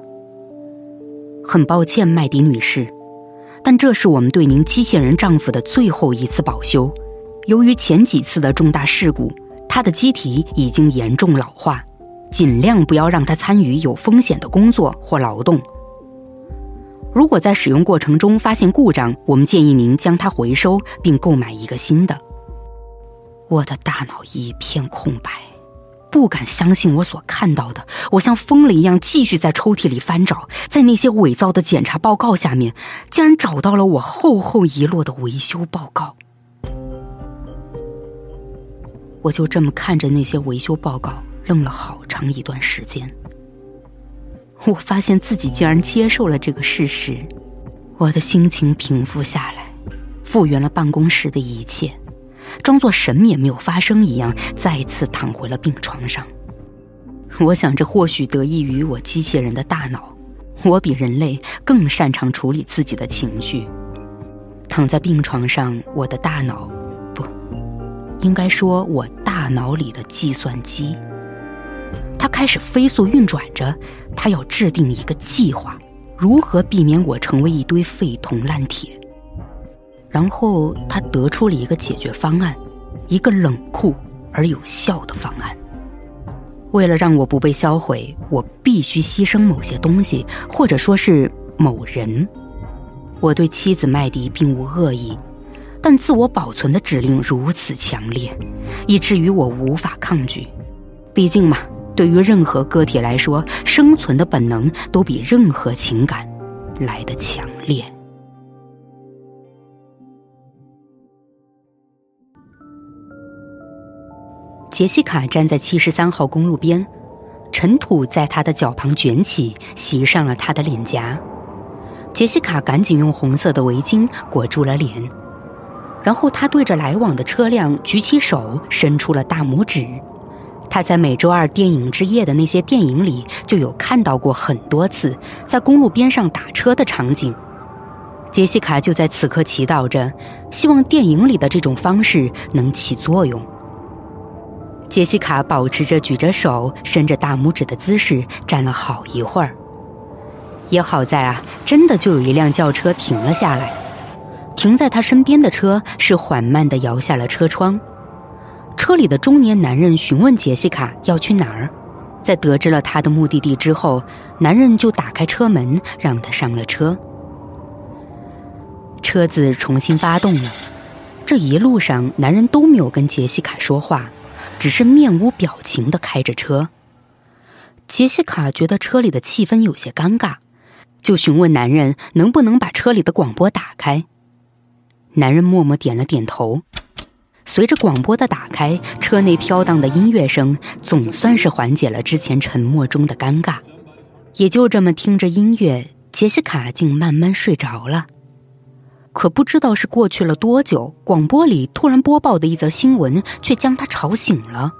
很抱歉，麦迪女士，但这是我们对您机器人丈夫的最后一次保修。由于前几次的重大事故，他的机体已经严重老化，尽量不要让他参与有风险的工作或劳动。如果在使用过程中发现故障，我们建议您将它回收并购买一个新的。”我的大脑一片空白，不敢相信我所看到的。我像疯了一样继续在抽屉里翻找，在那些伪造的检查报告下面，竟然找到了我厚厚一摞的维修报告。我就这么看着那些维修报告，愣了好长一段时间。我发现自己竟然接受了这个事实，我的心情平复下来，复原了办公室的一切。装作什么也没有发生一样，再次躺回了病床上。我想这或许得益于我机器人的大脑，我比人类更擅长处理自己的情绪。躺在病床上，我的大脑，不，应该说我大脑里的计算机，它开始飞速运转着，它要制定一个计划，如何避免我成为一堆废铜烂铁。然后他得出了一个解决方案，一个冷酷而有效的方案。为了让我不被销毁，我必须牺牲某些东西，或者说是某人。我对妻子麦迪并无恶意，但自我保存的指令如此强烈，以至于我无法抗拒。毕竟嘛，对于任何个体来说，生存的本能都比任何情感来得强烈。杰西卡站在七十三号公路边，尘土在她的脚旁卷起，袭上了她的脸颊。杰西卡赶紧用红色的围巾裹住了脸，然后她对着来往的车辆举起手，伸出了大拇指。他在每周二电影之夜的那些电影里就有看到过很多次在公路边上打车的场景。杰西卡就在此刻祈祷着，希望电影里的这种方式能起作用。杰西卡保持着举着手、伸着大拇指的姿势站了好一会儿。也好在啊，真的就有一辆轿车停了下来。停在他身边的车是缓慢地摇下了车窗。车里的中年男人询问杰西卡要去哪儿。在得知了他的目的地之后，男人就打开车门让他上了车。车子重新发动了。这一路上，男人都没有跟杰西卡说话。只是面无表情的开着车。杰西卡觉得车里的气氛有些尴尬，就询问男人能不能把车里的广播打开。男人默默点了点头。随着广播的打开，车内飘荡的音乐声总算是缓解了之前沉默中的尴尬。也就这么听着音乐，杰西卡竟慢慢睡着了。可不知道是过去了多久，广播里突然播报的一则新闻却将他吵醒了。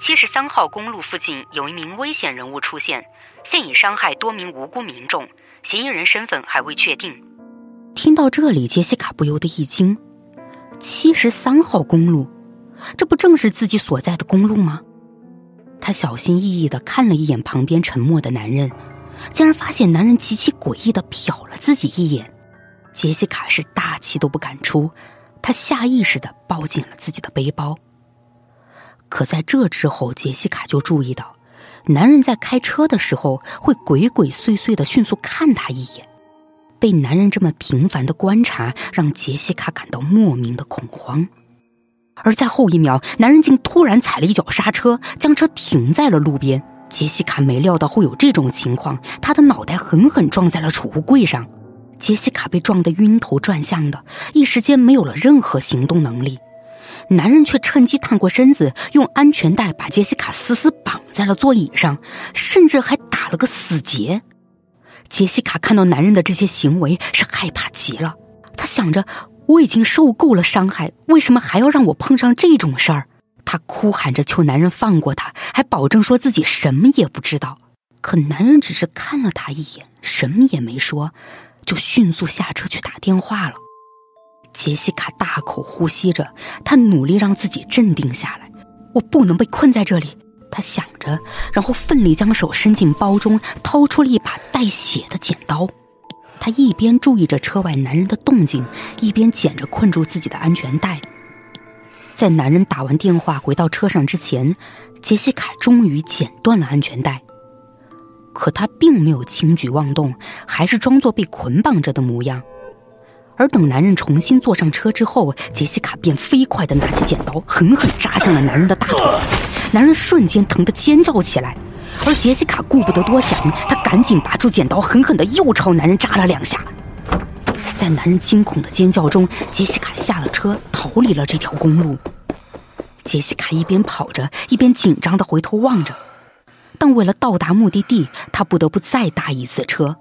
七十三号公路附近有一名危险人物出现，现已伤害多名无辜民众，嫌疑人身份还未确定。听到这里，杰西卡不由得一惊：七十三号公路，这不正是自己所在的公路吗？他小心翼翼的看了一眼旁边沉默的男人，竟然发现男人极其诡异的瞟了自己一眼。杰西卡是大气都不敢出，她下意识的抱紧了自己的背包。可在这之后，杰西卡就注意到，男人在开车的时候会鬼鬼祟祟的迅速看他一眼。被男人这么频繁的观察，让杰西卡感到莫名的恐慌。而在后一秒，男人竟突然踩了一脚刹车，将车停在了路边。杰西卡没料到会有这种情况，她的脑袋狠狠撞在了储物柜上。杰西卡被撞得晕头转向的，一时间没有了任何行动能力。男人却趁机探过身子，用安全带把杰西卡死死绑在了座椅上，甚至还打了个死结。杰西卡看到男人的这些行为，是害怕极了。他想着，我已经受够了伤害，为什么还要让我碰上这种事儿？他哭喊着求男人放过他，还保证说自己什么也不知道。可男人只是看了他一眼，什么也没说。就迅速下车去打电话了。杰西卡大口呼吸着，她努力让自己镇定下来。我不能被困在这里，他想着，然后奋力将手伸进包中，掏出了一把带血的剪刀。他一边注意着车外男人的动静，一边剪着困住自己的安全带。在男人打完电话回到车上之前，杰西卡终于剪断了安全带。可他并没有轻举妄动，还是装作被捆绑着的模样。而等男人重新坐上车之后，杰西卡便飞快地拿起剪刀，狠狠扎向了男人的大腿。男人瞬间疼得尖叫起来，而杰西卡顾不得多想，她赶紧拔出剪刀，狠狠地又朝男人扎了两下。在男人惊恐的尖叫中，杰西卡下了车，逃离了这条公路。杰西卡一边跑着，一边紧张地回头望着。但为了到达目的地，他不得不再搭一次车。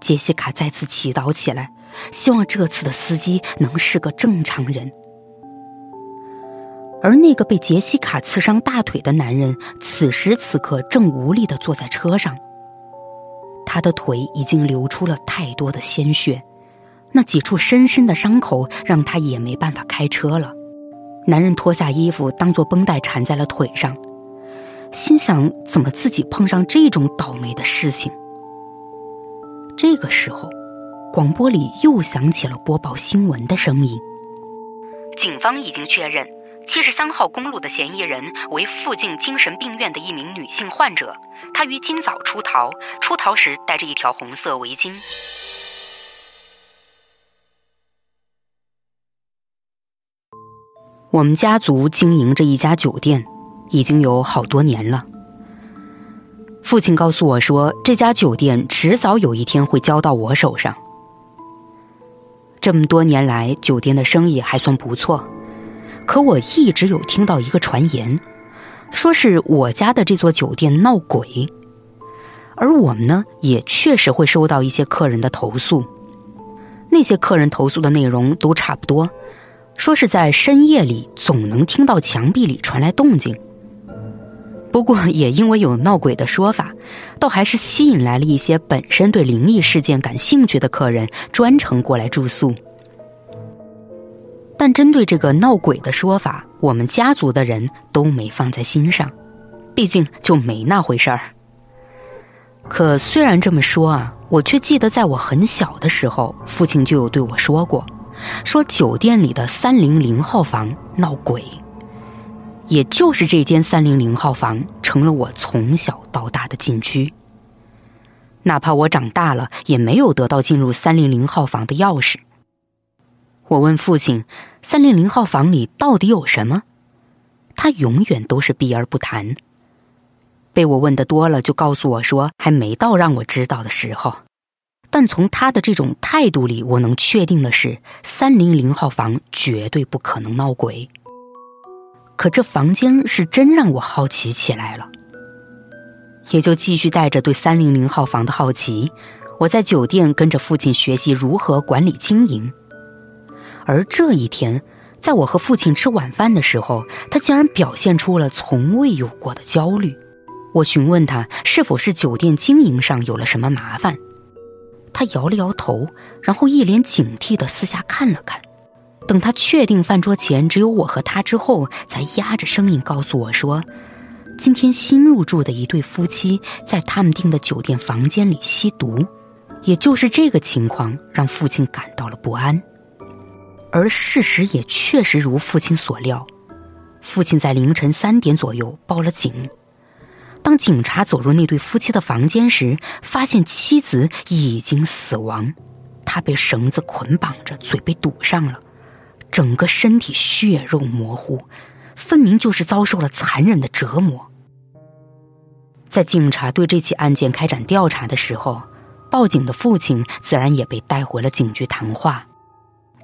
杰西卡再次祈祷起来，希望这次的司机能是个正常人。而那个被杰西卡刺伤大腿的男人，此时此刻正无力地坐在车上。他的腿已经流出了太多的鲜血，那几处深深的伤口让他也没办法开车了。男人脱下衣服，当做绷带缠在了腿上，心想：怎么自己碰上这种倒霉的事情？这个时候，广播里又响起了播报新闻的声音。警方已经确认，七十三号公路的嫌疑人为附近精神病院的一名女性患者。她于今早出逃，出逃时戴着一条红色围巾。我们家族经营着一家酒店，已经有好多年了。父亲告诉我说，这家酒店迟早有一天会交到我手上。这么多年来，酒店的生意还算不错，可我一直有听到一个传言，说是我家的这座酒店闹鬼，而我们呢，也确实会收到一些客人的投诉。那些客人投诉的内容都差不多，说是在深夜里总能听到墙壁里传来动静。不过，也因为有闹鬼的说法，倒还是吸引来了一些本身对灵异事件感兴趣的客人，专程过来住宿。但针对这个闹鬼的说法，我们家族的人都没放在心上，毕竟就没那回事儿。可虽然这么说啊，我却记得在我很小的时候，父亲就有对我说过，说酒店里的三零零号房闹鬼。也就是这间三零零号房成了我从小到大的禁区。哪怕我长大了，也没有得到进入三零零号房的钥匙。我问父亲：“三零零号房里到底有什么？”他永远都是避而不谈。被我问的多了，就告诉我说：“还没到让我知道的时候。”但从他的这种态度里，我能确定的是，三零零号房绝对不可能闹鬼。可这房间是真让我好奇起来了，也就继续带着对三零零号房的好奇，我在酒店跟着父亲学习如何管理经营。而这一天，在我和父亲吃晚饭的时候，他竟然表现出了从未有过的焦虑。我询问他是否是酒店经营上有了什么麻烦，他摇了摇头，然后一脸警惕地四下看了看。等他确定饭桌前只有我和他之后，才压着声音告诉我说：“今天新入住的一对夫妻在他们订的酒店房间里吸毒，也就是这个情况让父亲感到了不安。而事实也确实如父亲所料，父亲在凌晨三点左右报了警。当警察走入那对夫妻的房间时，发现妻子已经死亡，她被绳子捆绑着，嘴被堵上了。”整个身体血肉模糊，分明就是遭受了残忍的折磨。在警察对这起案件开展调查的时候，报警的父亲自然也被带回了警局谈话。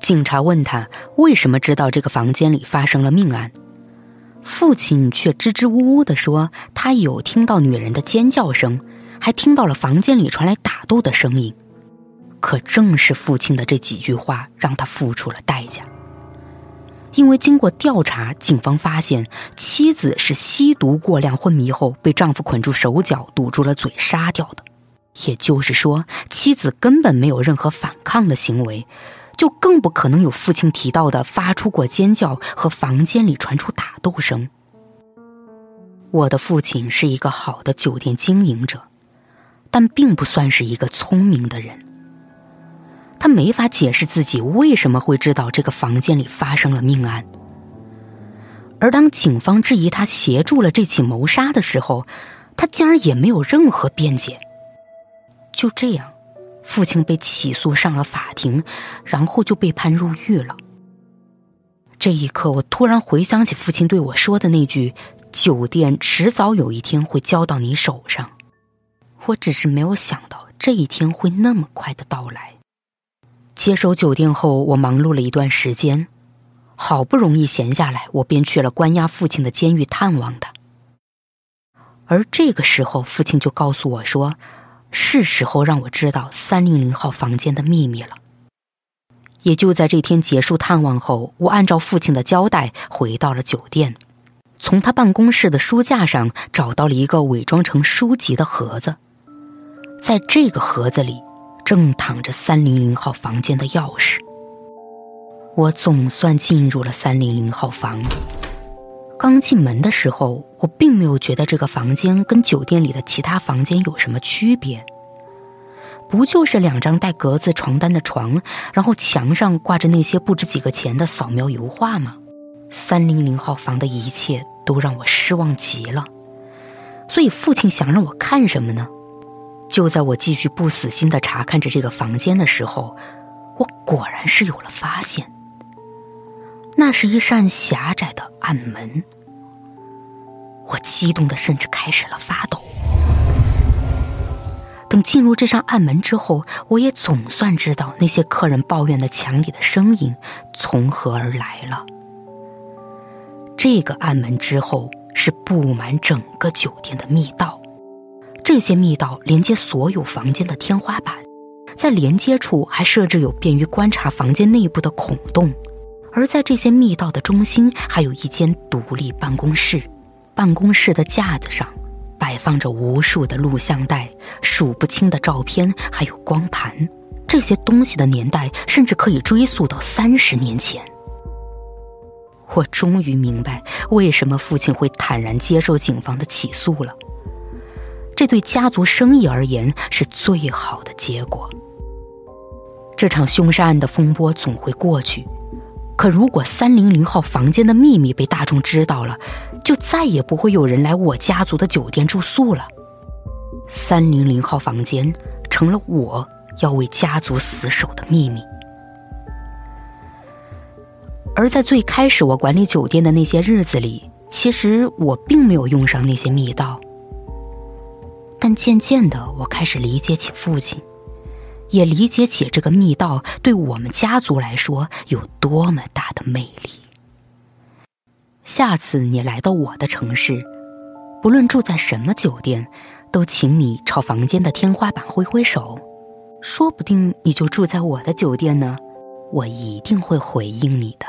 警察问他为什么知道这个房间里发生了命案，父亲却支支吾吾地说他有听到女人的尖叫声，还听到了房间里传来打斗的声音。可正是父亲的这几句话，让他付出了代价。因为经过调查，警方发现妻子是吸毒过量昏迷后被丈夫捆住手脚、堵住了嘴杀掉的，也就是说，妻子根本没有任何反抗的行为，就更不可能有父亲提到的发出过尖叫和房间里传出打斗声。我的父亲是一个好的酒店经营者，但并不算是一个聪明的人。他没法解释自己为什么会知道这个房间里发生了命案，而当警方质疑他协助了这起谋杀的时候，他竟然也没有任何辩解。就这样，父亲被起诉上了法庭，然后就被判入狱了。这一刻，我突然回想起父亲对我说的那句：“酒店迟早有一天会交到你手上。”我只是没有想到这一天会那么快的到来。接手酒店后，我忙碌了一段时间，好不容易闲下来，我便去了关押父亲的监狱探望他。而这个时候，父亲就告诉我说：“是时候让我知道三零零号房间的秘密了。”也就在这天结束探望后，我按照父亲的交代回到了酒店，从他办公室的书架上找到了一个伪装成书籍的盒子，在这个盒子里正躺着三零零号房间的钥匙。我总算进入了三零零号房。刚进门的时候，我并没有觉得这个房间跟酒店里的其他房间有什么区别。不就是两张带格子床单的床，然后墙上挂着那些不值几个钱的扫描油画吗？三零零号房的一切都让我失望极了。所以父亲想让我看什么呢？就在我继续不死心的查看着这个房间的时候，我果然是有了发现。那是一扇狭窄的暗门，我激动的甚至开始了发抖。等进入这扇暗门之后，我也总算知道那些客人抱怨的墙里的声音从何而来了。这个暗门之后是布满整个酒店的密道，这些密道连接所有房间的天花板，在连接处还设置有便于观察房间内部的孔洞。而在这些密道的中心，还有一间独立办公室。办公室的架子上摆放着无数的录像带、数不清的照片，还有光盘。这些东西的年代甚至可以追溯到三十年前。我终于明白为什么父亲会坦然接受警方的起诉了。这对家族生意而言是最好的结果。这场凶杀案的风波总会过去。可如果三零零号房间的秘密被大众知道了，就再也不会有人来我家族的酒店住宿了。三零零号房间成了我要为家族死守的秘密。而在最开始我管理酒店的那些日子里，其实我并没有用上那些密道。但渐渐的，我开始理解起父亲。也理解起这个密道对我们家族来说有多么大的魅力。下次你来到我的城市，不论住在什么酒店，都请你朝房间的天花板挥挥手，说不定你就住在我的酒店呢，我一定会回应你的。